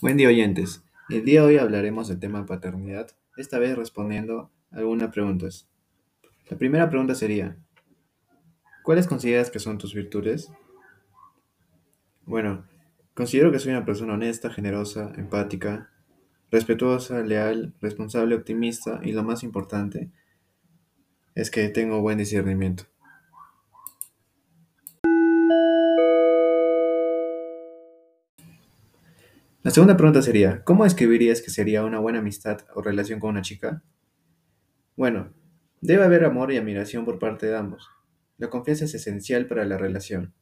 Buen día, oyentes. El día de hoy hablaremos del tema paternidad, esta vez respondiendo algunas preguntas. La primera pregunta sería, ¿cuáles consideras que son tus virtudes? Bueno, considero que soy una persona honesta, generosa, empática, respetuosa, leal, responsable, optimista y lo más importante es que tengo buen discernimiento. La segunda pregunta sería, ¿cómo describirías que sería una buena amistad o relación con una chica? Bueno, debe haber amor y admiración por parte de ambos. La confianza es esencial para la relación.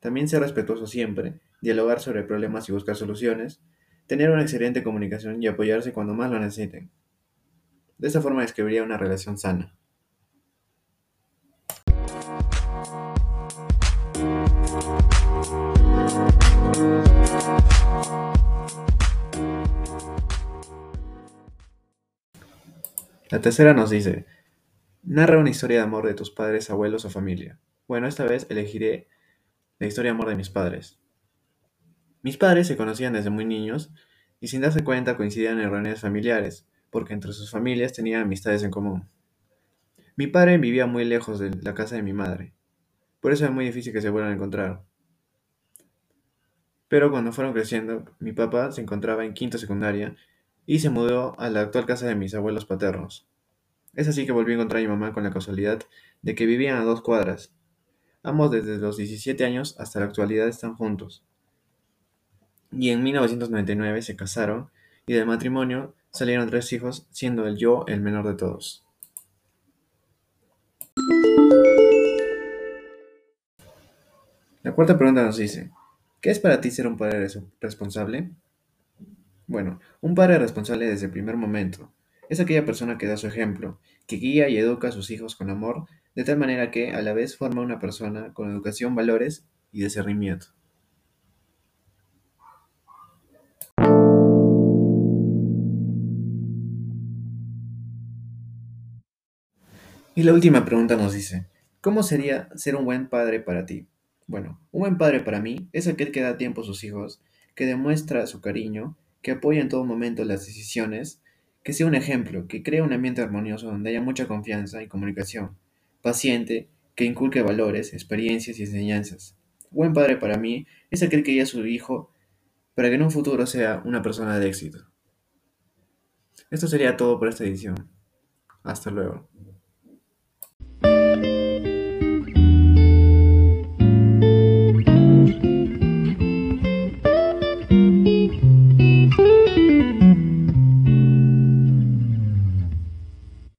También ser respetuoso siempre, dialogar sobre problemas y buscar soluciones, tener una excelente comunicación y apoyarse cuando más lo necesiten. De esta forma describiría una relación sana. La tercera nos dice, narra una historia de amor de tus padres, abuelos o familia. Bueno, esta vez elegiré la historia de amor de mis padres. Mis padres se conocían desde muy niños y sin darse cuenta coincidían en reuniones familiares, porque entre sus familias tenían amistades en común. Mi padre vivía muy lejos de la casa de mi madre, por eso era muy difícil que se vuelvan a encontrar. Pero cuando fueron creciendo, mi papá se encontraba en quinto secundaria y se mudó a la actual casa de mis abuelos paternos. Es así que volví a encontrar a mi mamá con la casualidad de que vivían a dos cuadras. Ambos desde los 17 años hasta la actualidad están juntos. Y en 1999 se casaron y del matrimonio salieron tres hijos, siendo el yo el menor de todos. La cuarta pregunta nos dice, ¿qué es para ti ser un padre responsable? Bueno, un padre responsable desde el primer momento es aquella persona que da su ejemplo, que guía y educa a sus hijos con amor, de tal manera que a la vez forma una persona con educación, valores y discernimiento. Y la última pregunta nos dice, ¿cómo sería ser un buen padre para ti? Bueno, un buen padre para mí es aquel que da tiempo a sus hijos, que demuestra su cariño, que apoya en todo momento las decisiones, que sea un ejemplo, que crea un ambiente armonioso donde haya mucha confianza y comunicación, paciente, que inculque valores, experiencias y enseñanzas. Buen padre para mí es aquel que guía a su hijo para que en un futuro sea una persona de éxito. Esto sería todo por esta edición. Hasta luego.